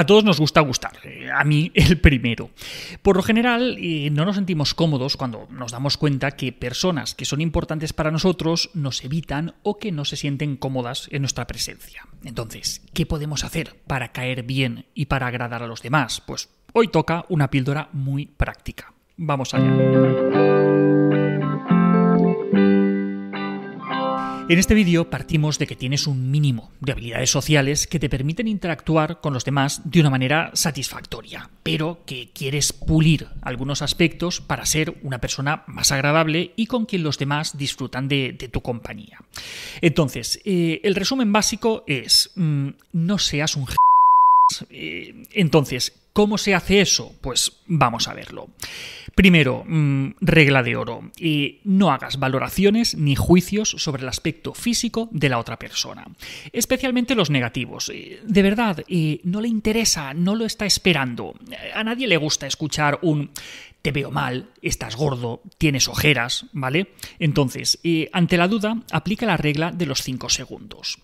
A todos nos gusta gustar, eh, a mí el primero. Por lo general, eh, no nos sentimos cómodos cuando nos damos cuenta que personas que son importantes para nosotros nos evitan o que no se sienten cómodas en nuestra presencia. Entonces, ¿qué podemos hacer para caer bien y para agradar a los demás? Pues hoy toca una píldora muy práctica. Vamos allá. En este vídeo partimos de que tienes un mínimo de habilidades sociales que te permiten interactuar con los demás de una manera satisfactoria, pero que quieres pulir algunos aspectos para ser una persona más agradable y con quien los demás disfrutan de, tu compañía. Entonces, eh, el resumen básico es, mm, no seas un... Eh, entonces, ¿Cómo se hace eso? Pues vamos a verlo. Primero, mm, regla de oro. no hagas valoraciones ni juicios sobre el aspecto físico de la otra persona. Especialmente los negativos. Eh, de verdad, eh, no le interesa, no lo está esperando. A nadie le gusta escuchar un te veo mal, estás gordo, tienes ojeras, ¿vale? Entonces, eh, ante la duda, aplica la regla de los 5 segundos.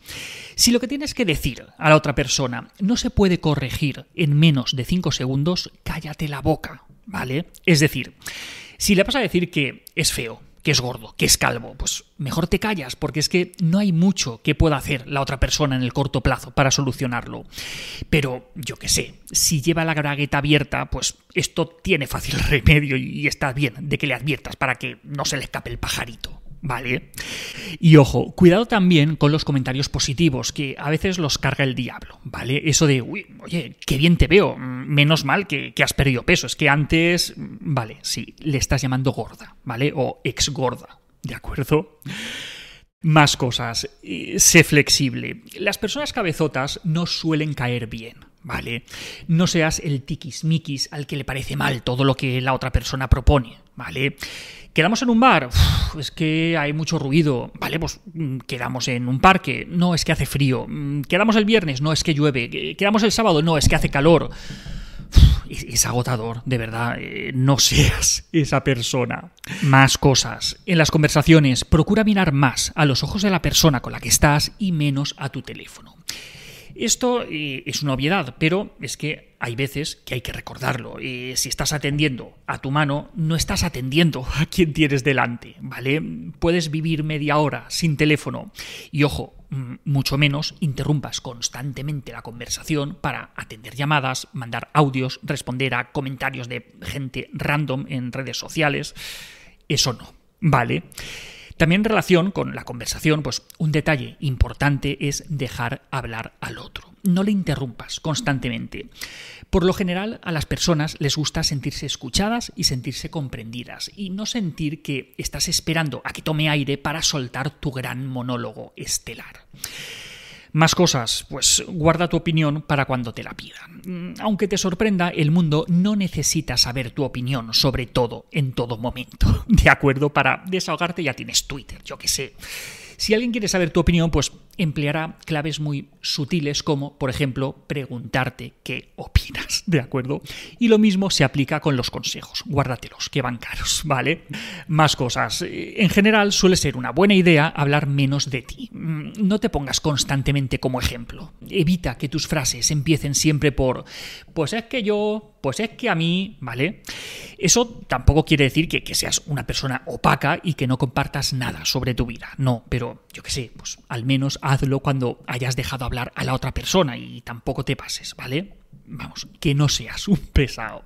Si lo que tienes que decir a la otra persona no se puede corregir en menos de 5 segundos, cállate la boca, ¿vale? Es decir, si le vas a decir que es feo, que es gordo, que es calvo, pues mejor te callas, porque es que no hay mucho que pueda hacer la otra persona en el corto plazo para solucionarlo. Pero yo qué sé, si lleva la bragueta abierta, pues esto tiene fácil remedio y está bien de que le adviertas para que no se le escape el pajarito. ¿Vale? Y ojo, cuidado también con los comentarios positivos, que a veces los carga el diablo, ¿vale? Eso de, uy, oye, qué bien te veo, menos mal que, has perdido peso, es que antes, vale, sí, le estás llamando gorda, ¿vale? O ex gorda, ¿de acuerdo? Más cosas, sé flexible. Las personas cabezotas no suelen caer bien, ¿vale? No seas el tiquismiquis al que le parece mal todo lo que la otra persona propone, ¿vale? ¿Quedamos en un bar? es que hay mucho ruido. Vale, pues mm, quedamos en un parque. No, es que hace frío. Mm, quedamos el viernes. No, es que llueve. Quedamos el sábado. No, es que hace calor. es, agotador, de verdad. Eh, no seas esa persona. Más cosas. En las conversaciones, procura mirar más a los ojos de la persona con la que estás y menos a tu teléfono. Esto eh, es una obviedad, pero es que hay veces que hay que recordarlo. Y si estás atendiendo a tu mano, no estás atendiendo a quien tienes delante, ¿vale? Puedes vivir media hora sin teléfono y ojo, mm, mucho menos interrumpas constantemente la conversación para atender llamadas, mandar audios, responder a comentarios de gente random en redes sociales. Eso no, ¿vale? También en relación con la conversación, pues un detalle importante es dejar hablar al otro. No le interrumpas constantemente. Por lo general, a las personas les gusta sentirse escuchadas y sentirse comprendidas, y no sentir que estás esperando a que tome aire para soltar tu gran monólogo estelar. Más cosas, pues guarda tu opinión para cuando te la pidan. Mm, aunque te sorprenda, el mundo no necesita saber tu opinión sobre todo en todo momento. ¿De acuerdo? Para desahogarte ya tienes Twitter, yo qué sé. Si alguien quiere saber tu opinión, pues empleará claves muy sutiles como, por ejemplo, preguntarte qué opinas, ¿de acuerdo? Y lo mismo se aplica con los consejos. Guárdatelos, que van caros, ¿vale? Más cosas. En general suele ser una buena idea hablar menos de ti. Mm, no te pongas constantemente como ejemplo. Evita que tus frases empiecen siempre por, pues es que yo, pues es que a mí, ¿vale? Eso tampoco quiere decir que, que seas una persona opaca y que no compartas nada sobre tu vida. No, pero yo qué sé, pues al menos hazlo cuando hayas dejado hablar a la otra persona y tampoco te pases, ¿vale? Vamos, que no seas un pesado.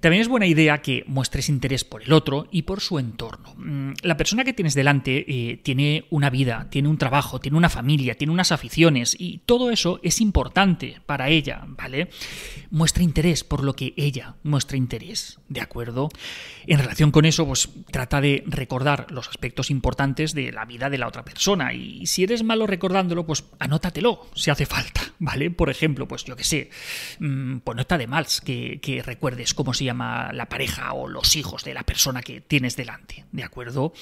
También es buena idea que muestres interés por el otro y por su entorno. Mm, la persona que tienes delante eh, tiene una vida, tiene un trabajo, tiene una familia, tiene unas aficiones y todo eso es importante para ella, ¿vale? Muestra interés por lo que ella muestra interés, ¿de acuerdo? En relación con eso, pues trata de recordar los aspectos importantes de la vida de la otra persona y si eres malo recordándolo, pues anótatelo si hace falta, ¿vale? Por ejemplo, pues yo qué sé, mm, pues no está de mal que, que recuerdes cómo se llama la pareja o los hijos de la persona que tienes delante, ¿de acuerdo?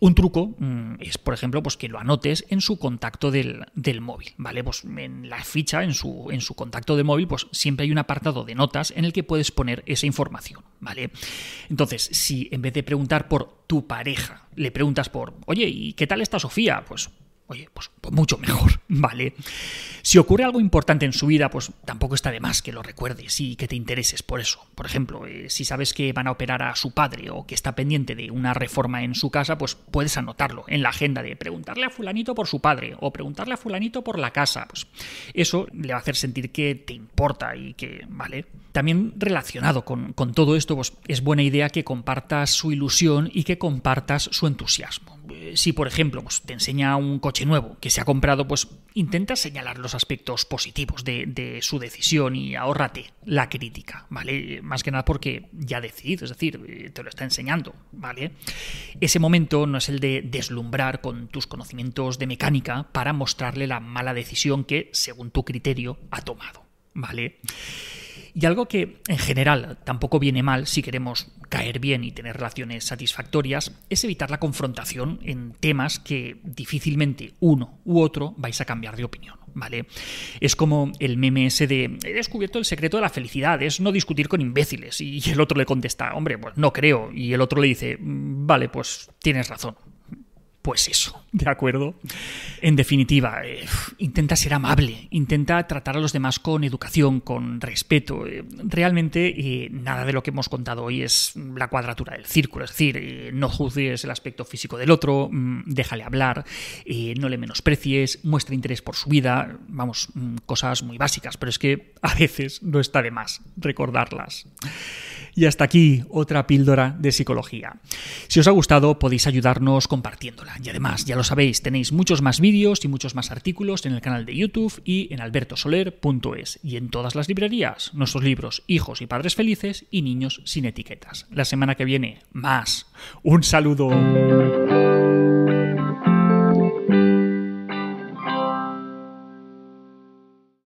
Un truco mm, es, por ejemplo, pues que lo anotes en su contacto del, móvil, ¿vale? Pues en la ficha, en su, en su contacto de móvil, pues siempre hay un apartado de notas en el que puedes poner esa información, ¿vale? Entonces, si en vez de preguntar por tu pareja, le preguntas por, oye, ¿y qué tal está Sofía? Pues oye, pues, pues, mucho mejor, ¿vale? Si ocurre algo importante en su vida, pues tampoco está de más que lo recuerdes y que te intereses por eso. Por ejemplo, eh, si sabes que van a operar a su padre o que está pendiente de una reforma en su casa, pues puedes anotarlo en la agenda de preguntarle a fulanito por su padre o preguntarle a fulanito por la casa. Pues eso le va a hacer sentir que te importa y que, ¿vale? También relacionado con, todo esto, pues es buena idea que compartas su ilusión y que compartas su entusiasmo. Eh, si, por ejemplo, pues, te enseña un coche nuevo que se ha comprado, pues intenta señalar los aspectos positivos de, su decisión y ahórrate la crítica, ¿vale? Más que nada porque ya ha decidido, es decir, eh, te lo está enseñando, ¿vale? Ese momento no es el de deslumbrar con tus conocimientos de mecánica para mostrarle la mala decisión que, según tu criterio, ha tomado, ¿vale? Y algo que en general tampoco viene mal si queremos caer bien y tener relaciones satisfactorias es evitar la confrontación en temas que difícilmente uno u otro vais a cambiar de opinión. ¿Vale? Es como el meme ese de he descubierto el secreto de la felicidad, es no discutir con imbéciles. Y el otro le contesta, hombre, pues no creo. Y el otro le dice, mm, vale, pues tienes razón pues eso, ¿de acuerdo? En definitiva, eh, intenta ser amable, intenta tratar a los demás con educación, con respeto. Eh, realmente eh, nada de lo que hemos contado hoy es la cuadratura del círculo, es decir, no juzgues el aspecto físico del otro, mm, déjale hablar, no le menosprecies, muestra interés por su vida, vamos, mm, cosas muy básicas, pero es que a veces no está de más recordarlas. Y hasta aquí otra píldora de psicología. Si os ha gustado podéis ayudarnos compartiéndola. Y además, ya lo sabéis, tenéis muchos más vídeos y muchos más artículos en el canal de YouTube y en albertosoler.es y en todas las librerías, nuestros libros Hijos y Padres Felices y Niños sin Etiquetas. La semana que viene, más. Un saludo.